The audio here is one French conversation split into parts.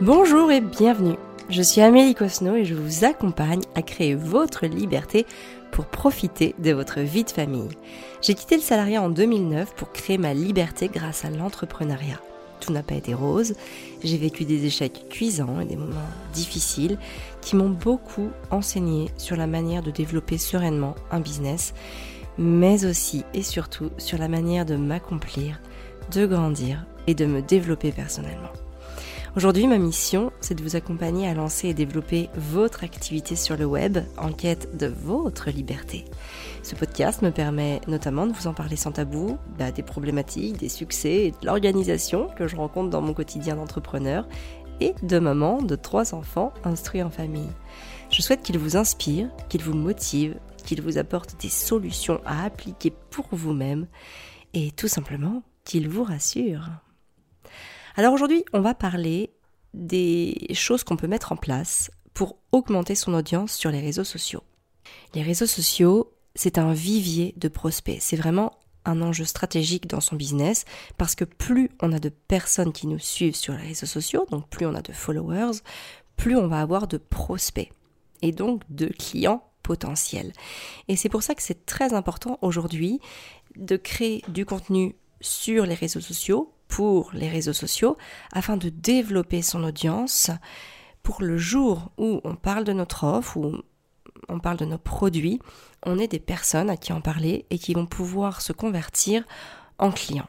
Bonjour et bienvenue. Je suis Amélie Cosno et je vous accompagne à créer votre liberté pour profiter de votre vie de famille. J'ai quitté le salariat en 2009 pour créer ma liberté grâce à l'entrepreneuriat. Tout n'a pas été rose, j'ai vécu des échecs cuisants et des moments difficiles qui m'ont beaucoup enseigné sur la manière de développer sereinement un business, mais aussi et surtout sur la manière de m'accomplir, de grandir et de me développer personnellement. Aujourd'hui, ma mission, c'est de vous accompagner à lancer et développer votre activité sur le web en quête de votre liberté. Ce podcast me permet notamment de vous en parler sans tabou, bah, des problématiques, des succès et de l'organisation que je rencontre dans mon quotidien d'entrepreneur et de maman de trois enfants instruits en famille. Je souhaite qu'il vous inspire, qu'il vous motive, qu'il vous apporte des solutions à appliquer pour vous-même et tout simplement qu'il vous rassure. Alors aujourd'hui, on va parler des choses qu'on peut mettre en place pour augmenter son audience sur les réseaux sociaux. Les réseaux sociaux, c'est un vivier de prospects. C'est vraiment un enjeu stratégique dans son business parce que plus on a de personnes qui nous suivent sur les réseaux sociaux, donc plus on a de followers, plus on va avoir de prospects et donc de clients potentiels. Et c'est pour ça que c'est très important aujourd'hui de créer du contenu sur les réseaux sociaux pour les réseaux sociaux afin de développer son audience pour le jour où on parle de notre offre, où on parle de nos produits, on est des personnes à qui en parler et qui vont pouvoir se convertir en clients.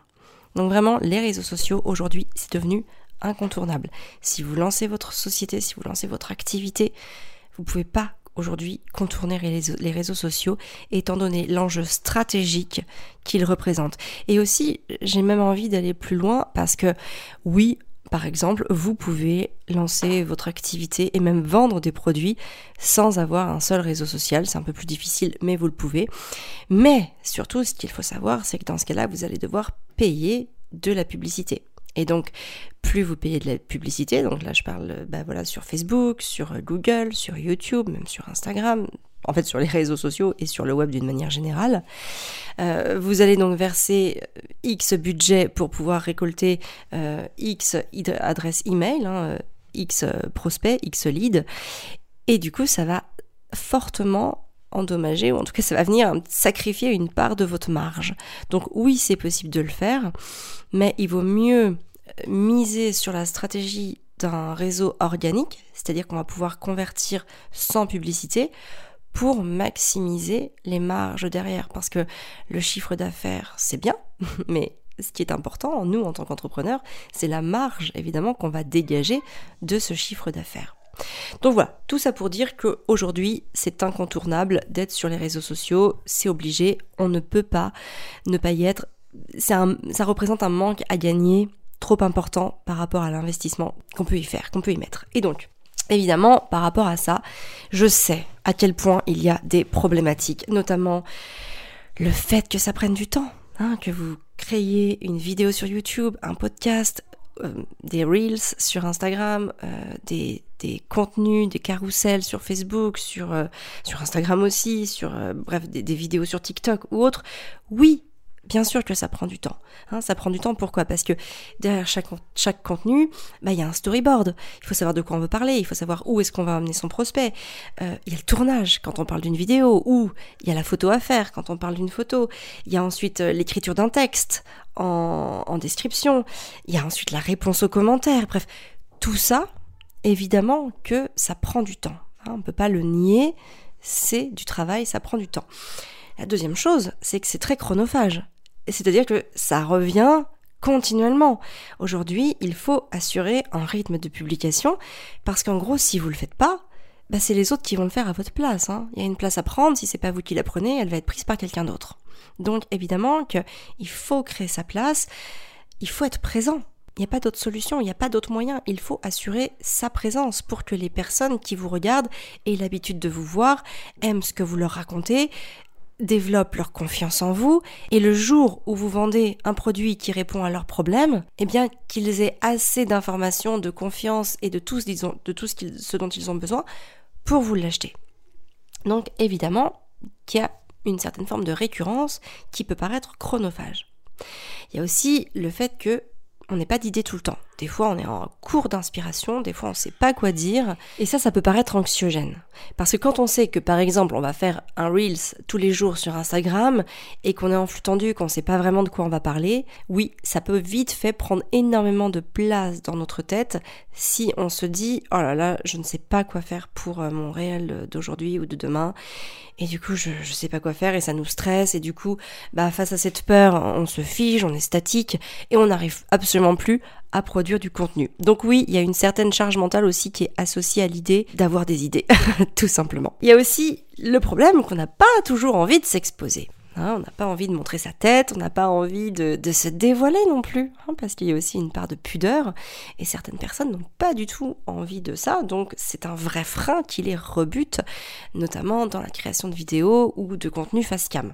Donc vraiment, les réseaux sociaux aujourd'hui, c'est devenu incontournable. Si vous lancez votre société, si vous lancez votre activité, vous ne pouvez pas aujourd'hui contourner les réseaux sociaux étant donné l'enjeu stratégique qu'ils représentent. Et aussi, j'ai même envie d'aller plus loin parce que oui, par exemple, vous pouvez lancer votre activité et même vendre des produits sans avoir un seul réseau social. C'est un peu plus difficile, mais vous le pouvez. Mais surtout, ce qu'il faut savoir, c'est que dans ce cas-là, vous allez devoir payer de la publicité. Et donc, plus vous payez de la publicité, donc là je parle bah voilà, sur Facebook, sur Google, sur YouTube, même sur Instagram, en fait sur les réseaux sociaux et sur le web d'une manière générale. Euh, vous allez donc verser euh, X budget pour pouvoir récolter euh, X adresse email, hein, X prospect, X lead, et du coup ça va fortement endommager, ou en tout cas ça va venir sacrifier une part de votre marge. Donc oui, c'est possible de le faire, mais il vaut mieux miser sur la stratégie d'un réseau organique, c'est-à-dire qu'on va pouvoir convertir sans publicité pour maximiser les marges derrière. Parce que le chiffre d'affaires, c'est bien, mais ce qui est important, nous, en tant qu'entrepreneurs, c'est la marge, évidemment, qu'on va dégager de ce chiffre d'affaires. Donc voilà, tout ça pour dire qu'aujourd'hui, c'est incontournable d'être sur les réseaux sociaux, c'est obligé, on ne peut pas ne pas y être. ça représente un manque à gagner trop important par rapport à l'investissement qu'on peut y faire, qu'on peut y mettre. Et donc, évidemment, par rapport à ça, je sais à quel point il y a des problématiques, notamment le fait que ça prenne du temps, hein, que vous créez une vidéo sur YouTube, un podcast, euh, des reels sur Instagram, euh, des, des, contenus, des carousels sur Facebook, sur, euh, Instagram aussi, sur bref des, des, vidéos sur TikTok ou autres. Oui, bien sûr que ça prend du temps. Hein, ça prend du temps, pourquoi? Parce que derrière chaque, contenu, bah, il y a un storyboard. Il faut savoir de quoi on veut parler, il faut savoir où est-ce qu'on va amener son prospect. Euh, il y a le tournage quand on parle d'une vidéo, ou il y a la photo à faire quand on parle d'une photo. Il y a ensuite euh, l'écriture d'un texte en, en description. Il y a ensuite la réponse aux commentaires. Bref, tout ça, évidemment que ça prend du temps. Hein, on ne peut pas le nier, c'est du travail, ça prend du temps. La deuxième chose, c'est que c'est très chronophage. C'est-à-dire que ça revient continuellement. Aujourd'hui, il faut assurer un rythme de publication parce qu'en gros, si vous le faites pas, bah c'est les autres qui vont le faire à votre place. Hein. Il y a une place à prendre, si c'est pas vous qui la prenez, elle va être prise par quelqu'un d'autre. Donc évidemment qu'il faut créer sa place, il faut être présent. Il n'y a pas d'autre solution, il n'y a pas d'autre moyen. Il faut assurer sa présence pour que les personnes qui vous regardent aient l'habitude de vous voir, aiment ce que vous leur racontez, développent leur confiance en vous et le jour où vous vendez un produit qui répond à leurs problèmes, eh bien qu'ils aient assez d'informations, de confiance et de tout, ce dont ils ont besoin pour vous l'acheter. Donc évidemment qu'il y a une certaine forme de récurrence qui peut paraître chronophage. Il y a aussi le fait que on n'est pas d'idées tout le temps. Des fois, on est en cours d'inspiration, des fois, on ne sait pas quoi dire. Et ça, ça peut paraître anxiogène. Parce que quand on sait que, par exemple, on va faire un Reels tous les jours sur Instagram et qu'on est en flux tendu, qu'on ne sait pas vraiment de quoi on va parler, oui, ça peut vite fait prendre énormément de place dans notre tête si on se dit, oh là là, je ne sais pas quoi faire pour euh, mon réel d'aujourd'hui ou de demain. Et du coup, je ne sais pas quoi faire et ça nous stresse. Et du coup, bah, face à cette peur, on se fige, on est statique et on n'arrive absolument plus à produire du contenu. Donc oui, il y a une certaine charge mentale aussi qui est associée à l'idée d'avoir des idées, tout simplement. Il y a aussi le problème qu'on n'a pas toujours envie de s'exposer. Hein, on n'a pas envie de montrer sa tête, on n'a pas envie de, se dévoiler non plus, hein, parce qu'il y a aussi une part de pudeur, et certaines personnes n'ont pas du tout envie de ça, donc c'est un vrai frein qui les rebute, notamment dans la création de vidéos ou de contenu face cam.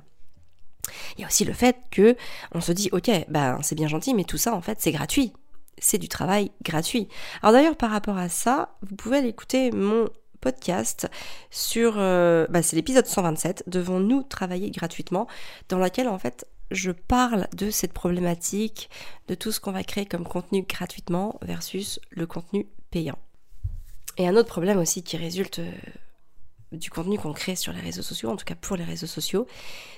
Il y a aussi le fait que on se dit ok, ben c'est bien gentil, mais tout ça en fait c'est gratuit, c'est du travail gratuit. Alors d'ailleurs par rapport à ça, vous pouvez aller écouter mon podcast sur, euh, bah, c'est l'épisode 127, Devons-nous travailler gratuitement, dans laquelle en fait je parle de cette problématique, de tout ce qu'on va créer comme contenu gratuitement versus le contenu payant. Et un autre problème aussi qui résulte euh, du contenu qu'on crée sur les réseaux sociaux, en tout cas pour les réseaux sociaux,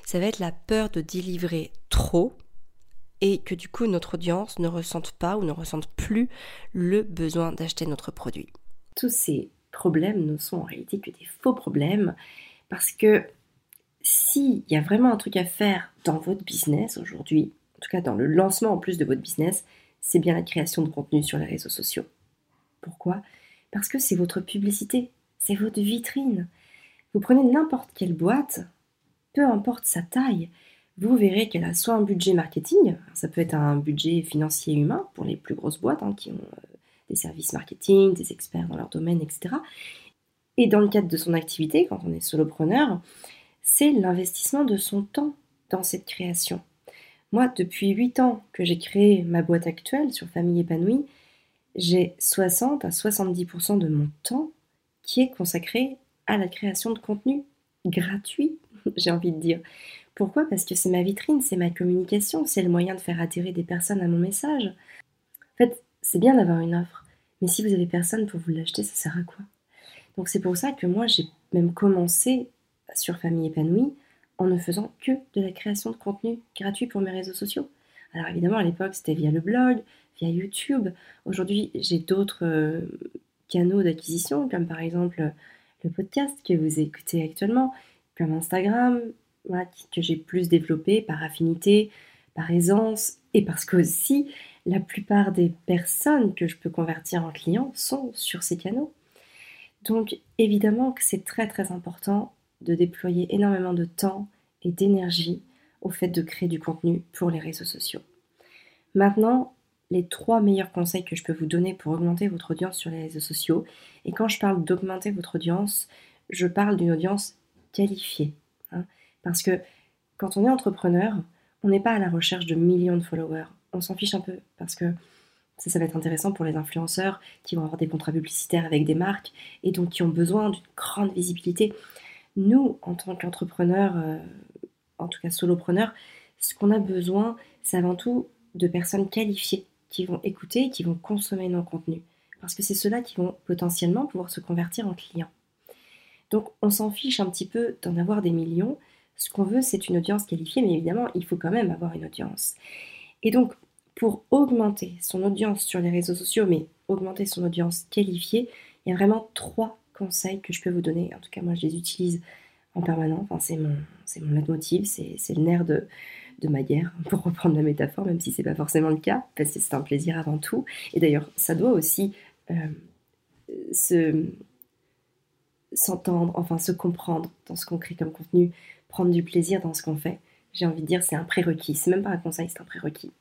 ça va être la peur de délivrer trop et que du coup notre audience ne ressente pas ou ne ressente plus le besoin d'acheter notre produit. Tous ces problèmes ne sont en réalité que des faux problèmes parce que s'il y a vraiment un truc à faire dans votre business aujourd'hui, en tout cas dans le lancement en plus de votre business, c'est bien la création de contenu sur les réseaux sociaux. Pourquoi? Parce que c'est votre publicité, c'est votre vitrine. Vous prenez n'importe quelle boîte, peu importe sa taille, vous verrez qu'elle a soit un budget marketing, ça peut être un budget financier humain pour les plus grosses boîtes hein, qui ont euh, des services marketing, des experts dans leur domaine, etc. Et dans le cadre de son activité, quand on est solopreneur, c'est l'investissement de son temps dans cette création. Moi, depuis 8 ans que j'ai créé ma boîte actuelle sur Famille épanouie, j'ai 60 à 70% de mon temps qui est consacré à la création de contenu gratuit, j'ai envie de dire. Pourquoi? Parce que c'est ma vitrine, c'est ma communication, c'est le moyen de faire atterrir des personnes à mon message. En fait, c'est bien d'avoir une offre, mais si vous avez personne pour vous l'acheter, ça sert à quoi? Donc c'est pour ça que moi j'ai même commencé sur Famille épanouie en ne faisant que de la création de contenu gratuit pour mes réseaux sociaux. Alors évidemment à l'époque c'était via le blog, via YouTube. Aujourd'hui j'ai d'autres euh, canaux d'acquisition comme par exemple le podcast que vous écoutez actuellement, comme Instagram, que j'ai plus développé par affinité, par aisance et parce que aussi la plupart des personnes que je peux convertir en clients sont sur ces canaux. Donc évidemment que c'est très très important de déployer énormément de temps et d'énergie au fait de créer du contenu pour les réseaux sociaux. Maintenant, les trois meilleurs conseils que je peux vous donner pour augmenter votre audience sur les réseaux sociaux. Et quand je parle d'augmenter votre audience, je parle d'une audience qualifiée. Hein. parce que quand on est entrepreneur, on n'est pas à la recherche de millions de followers on s'en fiche un peu parce que ça, ça va être intéressant pour les influenceurs qui vont avoir des contrats publicitaires avec des marques et donc qui ont besoin d'une grande visibilité. Nous, en tant qu'entrepreneurs, euh, en tout cas solopreneurs, ce qu'on a besoin, c'est avant tout de personnes qualifiées qui vont écouter et qui vont consommer nos contenus. Parce que c'est ceux-là qui vont potentiellement pouvoir se convertir en clients. Donc on s'en fiche un petit peu d'en avoir des millions. Ce qu'on veut, c'est une audience qualifiée, mais évidemment, il faut quand même avoir une audience. Et donc, pour augmenter son audience sur les réseaux sociaux, mais augmenter son audience qualifiée, il y a vraiment trois conseils que je peux vous donner. En tout cas, moi, je les utilise en permanence. Enfin, c'est mon, c'est leitmotiv, c'est le nerf de, de ma guerre, pour reprendre la métaphore, même si c'est pas forcément le cas, parce que c'est un plaisir avant tout. Et d'ailleurs, ça doit aussi euh, se s'entendre, enfin se comprendre dans ce qu'on crée comme contenu, prendre du plaisir dans ce qu'on fait j'ai envie de dire, c'est un prérequis. C'est même pas un conseil, c'est un prérequis.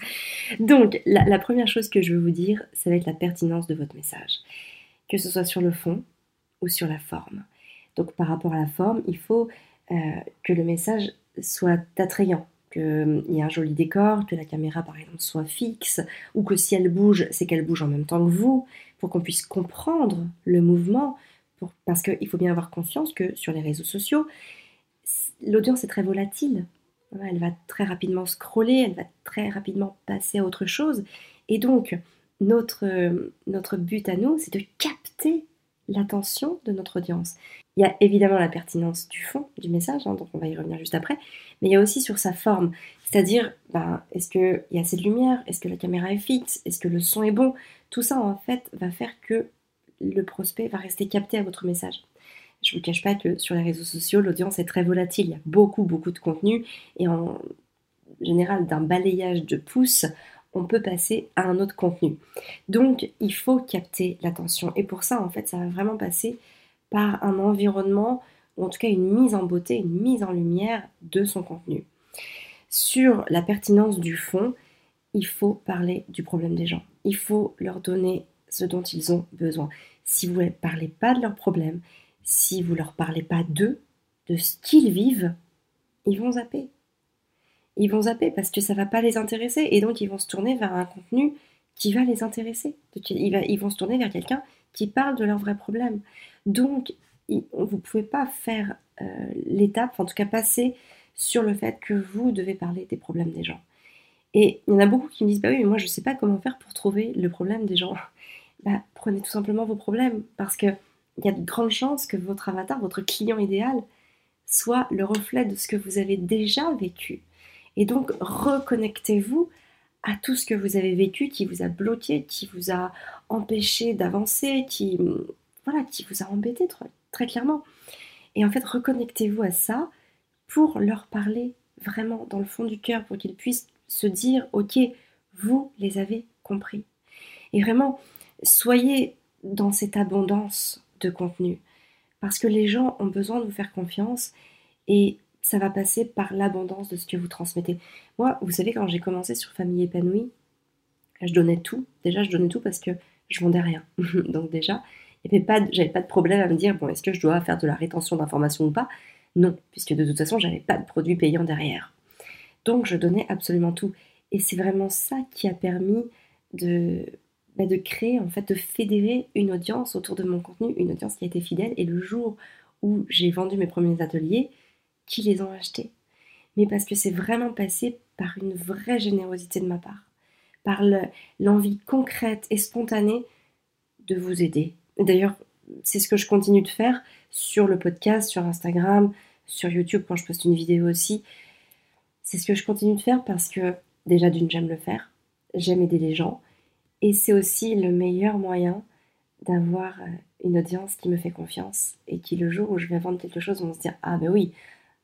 Donc, la, première chose que je veux vous dire, ça va être la pertinence de votre message. Que ce soit sur le fond ou sur la forme. Donc, par rapport à la forme, il faut euh, que le message soit attrayant, qu'il euh, y ait un joli décor, que la caméra, par exemple, soit fixe, ou que si elle bouge, c'est qu'elle bouge en même temps que vous, pour qu'on puisse comprendre le mouvement. Parce qu'il faut bien avoir conscience que sur les réseaux sociaux, l'audience est très volatile elle va très rapidement scroller, elle va très rapidement passer à autre chose. Et donc, notre, notre but à nous, c'est de capter l'attention de notre audience. Il y a évidemment la pertinence du fond du message, hein, donc on va y revenir juste après, mais il y a aussi sur sa forme, c'est-à-dire, ben, est-ce qu'il y a assez de lumière, est-ce que la caméra est fixe, est-ce que le son est bon, tout ça en fait va faire que le prospect va rester capté à votre message. Je ne vous cache pas que sur les réseaux sociaux, l'audience est très volatile, il y a beaucoup beaucoup de contenu, et en général d'un balayage de pouces, on peut passer à un autre contenu. Donc, il faut capter l'attention. Et pour ça, en fait, ça va vraiment passer par un environnement, ou en tout cas une mise en beauté, une mise en lumière de son contenu. Sur la pertinence du fond, il faut parler du problème des gens. Il faut leur donner ce dont ils ont besoin. Si vous ne parlez pas de leurs problèmes, si vous ne leur parlez pas d'eux, de ce qu'ils vivent, ils vont zapper ils vont zapper parce que ça va pas les intéresser et donc ils vont se tourner vers un contenu qui va les intéresser. Ils vont se tourner vers quelqu'un qui parle de leurs vrais problèmes. Donc, vous ne pouvez pas faire euh, l'étape, en tout cas passer sur le fait que vous devez parler des problèmes des gens. Et il y en a beaucoup qui me disent, bah oui, mais moi je ne sais pas comment faire pour trouver le problème des gens. Bah, prenez tout simplement vos problèmes, parce qu'il y a de grandes chances que votre avatar, votre client idéal, soit le reflet de ce que vous avez déjà vécu. Et donc, reconnectez-vous à tout ce que vous avez vécu qui vous a bloqué, qui vous a empêché d'avancer, qui, voilà, qui vous a embêté très, clairement. Et en fait, reconnectez-vous à ça pour leur parler vraiment dans le fond du cœur, pour qu'ils puissent se dire, ok, vous les avez compris. Et vraiment, soyez dans cette abondance de contenu, parce que les gens ont besoin de vous faire confiance et ça va passer par l'abondance de ce que vous transmettez. Moi, vous savez, quand j'ai commencé sur Famille épanouie, je donnais tout. Déjà, je donnais tout parce que je vendais rien. Donc déjà, j'avais pas, pas de problème à me dire, bon, est-ce que je dois faire de la rétention d'informations ou pas? Non, puisque de toute façon, j'avais pas de produit payant derrière. Donc, je donnais absolument tout. Et c'est vraiment ça qui a permis bah, de créer, en fait, de fédérer une audience autour de mon contenu, une audience qui a été fidèle. Et le jour où j'ai vendu mes premiers ateliers, qui les ont achetés, mais parce que c'est vraiment passé par une vraie générosité de ma part, par l'envie concrète et spontanée de vous aider. D'ailleurs, c'est ce que je continue de faire sur le podcast, sur Instagram, sur YouTube quand je poste une vidéo aussi. C'est ce que je continue de faire parce que déjà d'une j'aime le faire, j'aime aider les gens et c'est aussi le meilleur moyen d'avoir euh, une audience qui me fait confiance et qui le jour où je vais vendre quelque chose vont se dire ah ben oui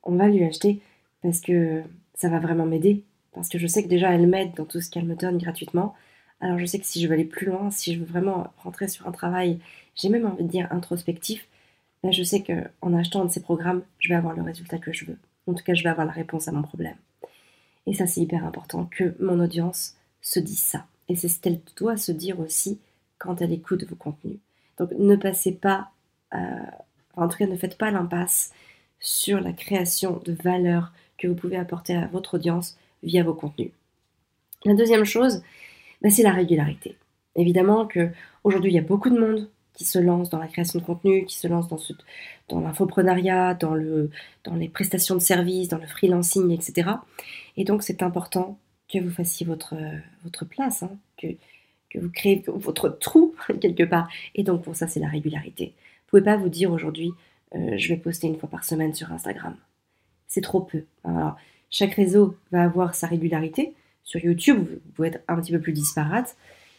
on va lui acheter parce que ça va vraiment m'aider. Parce que je sais que déjà elle m'aide dans tout ce qu'elle me donne gratuitement. Alors je sais que si je veux aller plus loin, si je veux vraiment rentrer sur un travail, j'ai même envie de dire introspectif, ben je sais qu'en achetant un de ces programmes, je vais avoir le résultat que je veux. En tout cas, je vais avoir la réponse à mon problème. Et ça, c'est hyper important que mon audience se dise ça. Et c'est ce qu'elle doit se dire aussi quand elle écoute vos contenus. Donc ne passez pas, euh, en tout cas ne faites pas l'impasse sur la création de valeur que vous pouvez apporter à votre audience via vos contenus. La deuxième chose, bah, c'est la régularité. Évidemment que aujourd'hui il y a beaucoup de monde qui se lance dans la création de contenu, qui se lance dans, dans l'infoprenariat, dans, le, dans les prestations de services, dans le freelancing, etc. Et donc c'est important que vous fassiez votre, votre place, hein, que, que vous créez votre trou quelque part. Et donc pour ça c'est la régularité. Vous ne pouvez pas vous dire aujourd'hui euh, je vais poster une fois par semaine sur Instagram. C'est trop peu. Alors, chaque réseau va avoir sa régularité. Sur YouTube, vous pouvez être un petit peu plus disparate,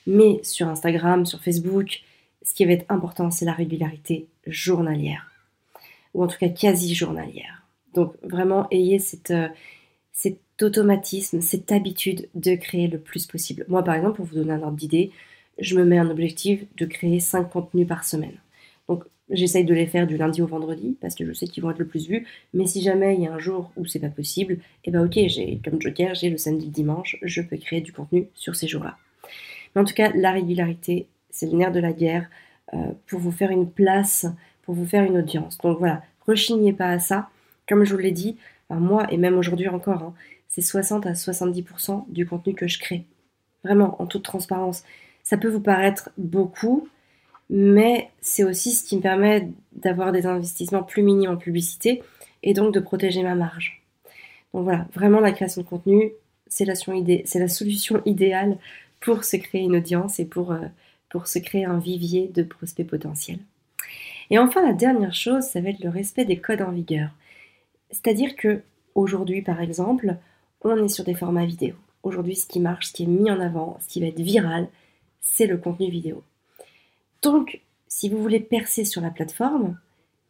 mais sur Instagram, sur Facebook, ce qui va être important, c'est la régularité journalière, ou en tout cas quasi journalière. Donc vraiment, ayez cette, euh, cet automatisme, cette habitude de créer le plus possible. Moi, par exemple, pour vous donner un ordre d'idée, je me mets un objectif de créer 5 contenus par semaine. J'essaye de les faire du lundi au vendredi parce que je sais qu'ils vont être le plus vus. Mais si jamais il y a un jour où c'est pas possible, et eh ben ok, j'ai comme Joker, j'ai le samedi, le dimanche, je peux créer du contenu sur ces jours-là. Mais en tout cas, la régularité, c'est le nerf de la guerre euh, pour vous faire une place, pour vous faire une audience. Donc voilà, rechignez pas à ça. Comme je vous l'ai dit, moi et même aujourd'hui encore, hein, c'est 60 à 70% du contenu que je crée. Vraiment, en toute transparence. Ça peut vous paraître beaucoup, mais c'est aussi ce qui me permet d'avoir des investissements plus minimes en publicité et donc de protéger ma marge. Donc voilà, vraiment la création de contenu, c'est la, solution idéale pour se créer une audience et pour, pour se créer un vivier de prospects potentiels. Et enfin, la dernière chose, ça va être le respect des codes en vigueur. C'est-à-dire que aujourd'hui, par exemple, on est sur des formats vidéo. Aujourd'hui, ce qui marche, ce qui est mis en avant, ce qui va être viral, c'est le contenu vidéo. Donc, si vous voulez percer sur la plateforme,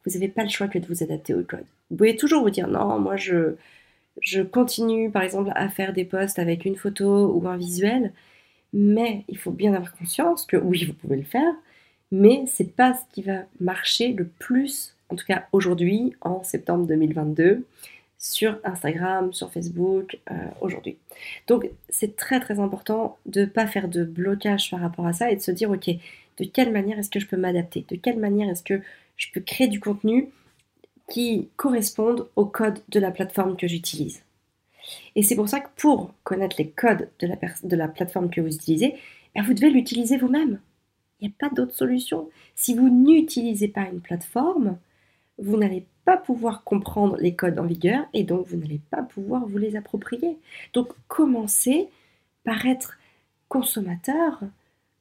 vous n'avez pas le choix que de vous adapter au code. Vous pouvez toujours vous dire non, moi je, continue par exemple à faire des posts avec une photo ou un visuel, mais il faut bien avoir conscience que oui, vous pouvez le faire, mais c'est pas ce qui va marcher le plus, en tout cas aujourd'hui, en septembre 2022, sur Instagram, sur Facebook, euh, aujourd'hui. Donc c'est très très important de ne pas faire de blocage par rapport à ça et de se dire ok, de quelle manière est-ce que je peux m'adapter? De quelle manière est-ce que je peux créer du contenu qui corresponde au code de la plateforme que j'utilise? Et c'est pour ça que pour connaître les codes de la, plateforme que vous utilisez, eh vous devez l'utiliser vous-même. Il n'y a pas d'autre solution. Si vous n'utilisez pas une plateforme, vous n'allez pas pouvoir comprendre les codes en vigueur et donc vous n'allez pas pouvoir vous les approprier. Donc commencez par être consommateur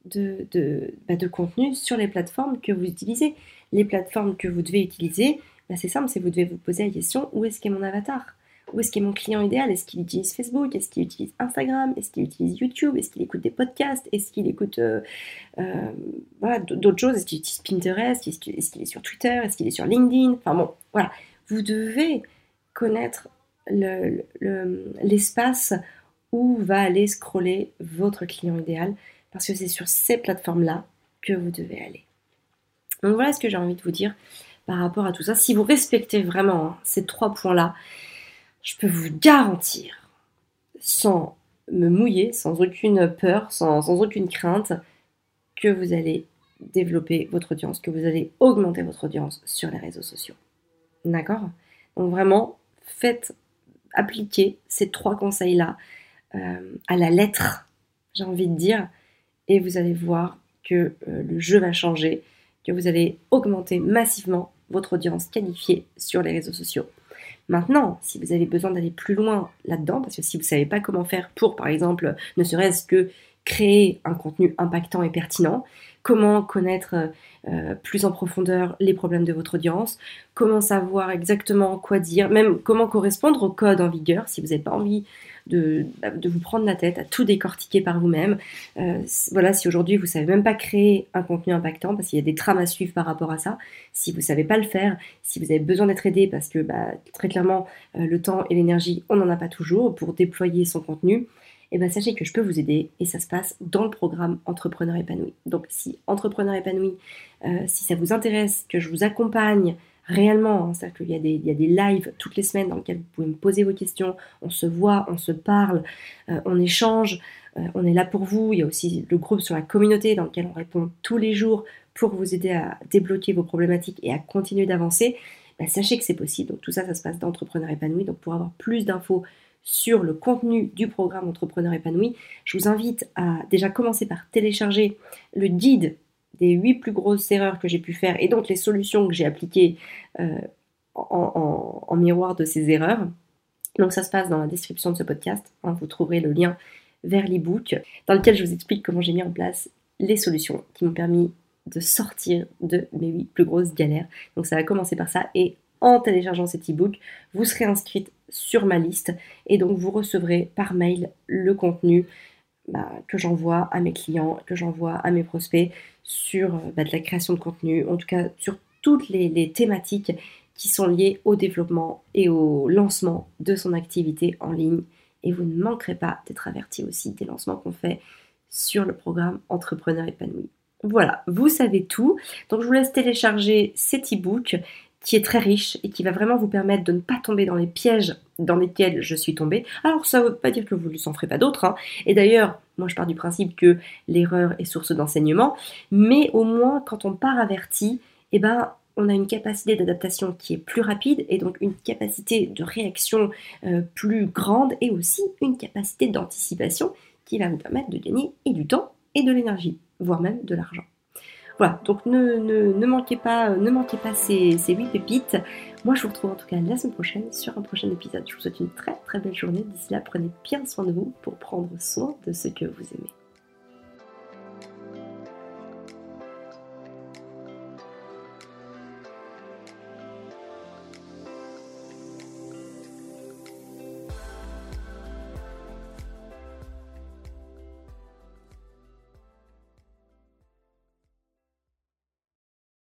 de, bah, de contenu sur les plateformes que vous utilisez. Les plateformes que vous devez utiliser, bah, c'est simple, c'est vous devez vous poser la question où est-ce qu'est mon avatar? Où est-ce qu'est mon client idéal? Est-ce qu'il utilise Facebook? Est-ce qu'il utilise Instagram? Est-ce qu'il utilise YouTube? Est-ce qu'il écoute des podcasts? Est-ce qu'il écoute euh, euh, d'autres choses? Est-ce qu'il utilise Pinterest? Est-ce qu'il est, sur Twitter? Est-ce qu'il est sur LinkedIn? Enfin bon, voilà. Vous devez connaître l'espace où va aller scroller votre client idéal parce que c'est sur ces plateformes-là que vous devez aller. Donc voilà ce que j'ai envie de vous dire par rapport à tout ça. Si vous respectez vraiment hein, ces trois points-là, je peux vous garantir, sans me mouiller, sans aucune peur, sans, aucune crainte, que vous allez développer votre audience, que vous allez augmenter votre audience sur les réseaux sociaux. D'accord? Donc vraiment, faites appliquer ces trois conseils-là euh, à la lettre, j'ai envie de dire, et vous allez voir que euh, le jeu va changer, que vous allez augmenter massivement votre audience qualifiée sur les réseaux sociaux. Maintenant, si vous avez besoin d'aller plus loin là-dedans, parce que si vous ne savez pas comment faire pour, par exemple, ne serait-ce que créer un contenu impactant et pertinent, comment connaître euh, plus en profondeur les problèmes de votre audience, comment savoir exactement quoi dire, même comment correspondre au code en vigueur si vous n'avez pas envie de, vous prendre la tête à tout décortiquer par vous-même. Euh, voilà, si aujourd'hui vous savez même pas créer un contenu impactant, parce qu'il y a des trames à suivre par rapport à ça, si vous ne savez pas le faire, si vous avez besoin d'être aidé, parce que bah, très clairement, euh, le temps et l'énergie, on n'en a pas toujours pour déployer son contenu, eh bien sachez que je peux vous aider et ça se passe dans le programme Entrepreneur épanoui. Donc si Entrepreneur épanoui, euh, si ça vous intéresse, que je vous accompagne réellement, hein, c'est-à-dire qu'il y, a des, il y a des lives toutes les semaines dans lesquels vous pouvez me poser vos questions, on se voit, on se parle, euh, on échange, euh, on est là pour vous. Il y a aussi le groupe sur la communauté dans lequel on répond tous les jours pour vous aider à débloquer vos problématiques et à continuer d'avancer. Bah, sachez que c'est possible. Donc tout ça, ça se passe d'Entrepreneur épanoui. Donc pour avoir plus d'infos sur le contenu du programme Entrepreneur épanoui, je vous invite à déjà commencer par télécharger le guide des 8 plus grosses erreurs que j'ai pu faire et donc les solutions que j'ai appliquées euh, en, miroir de ces erreurs. Donc ça se passe dans la description de ce podcast. Hein, vous trouverez le lien vers l'ebook dans lequel je vous explique comment j'ai mis en place les solutions qui m'ont permis de sortir de mes 8 plus grosses galères. Donc ça va commencer par ça et en téléchargeant cet e-book, vous serez inscrite sur ma liste et donc vous recevrez par mail le contenu bah, que j'envoie à mes clients, que j'envoie à mes prospects sur bah, de la création de contenu, en tout cas sur toutes les, thématiques qui sont liées au développement et au lancement de son activité en ligne. Et vous ne manquerez pas d'être averti aussi des lancements qu'on fait sur le programme Entrepreneur épanoui. Voilà, vous savez tout. Donc je vous laisse télécharger cet e-book qui est très riche et qui va vraiment vous permettre de ne pas tomber dans les pièges dans lesquels je suis tombée. Alors ça ne veut pas dire que vous ne s'en ferez pas d'autres. Hein. Et d'ailleurs, moi je pars du principe que l'erreur est source d'enseignement. Mais au moins, quand on part averti, eh ben, on a une capacité d'adaptation qui est plus rapide et donc une capacité de réaction euh, plus grande et aussi une capacité d'anticipation qui va vous permettre de gagner et du temps et de l'énergie, voire même de l'argent. Voilà, donc ne, manquez pas, ne manquez pas ces, ces 8 pépites. Moi, je vous retrouve en tout cas la semaine prochaine sur un prochain épisode. Je vous souhaite une très très belle journée. D'ici là, prenez bien soin de vous pour prendre soin de ce que vous aimez.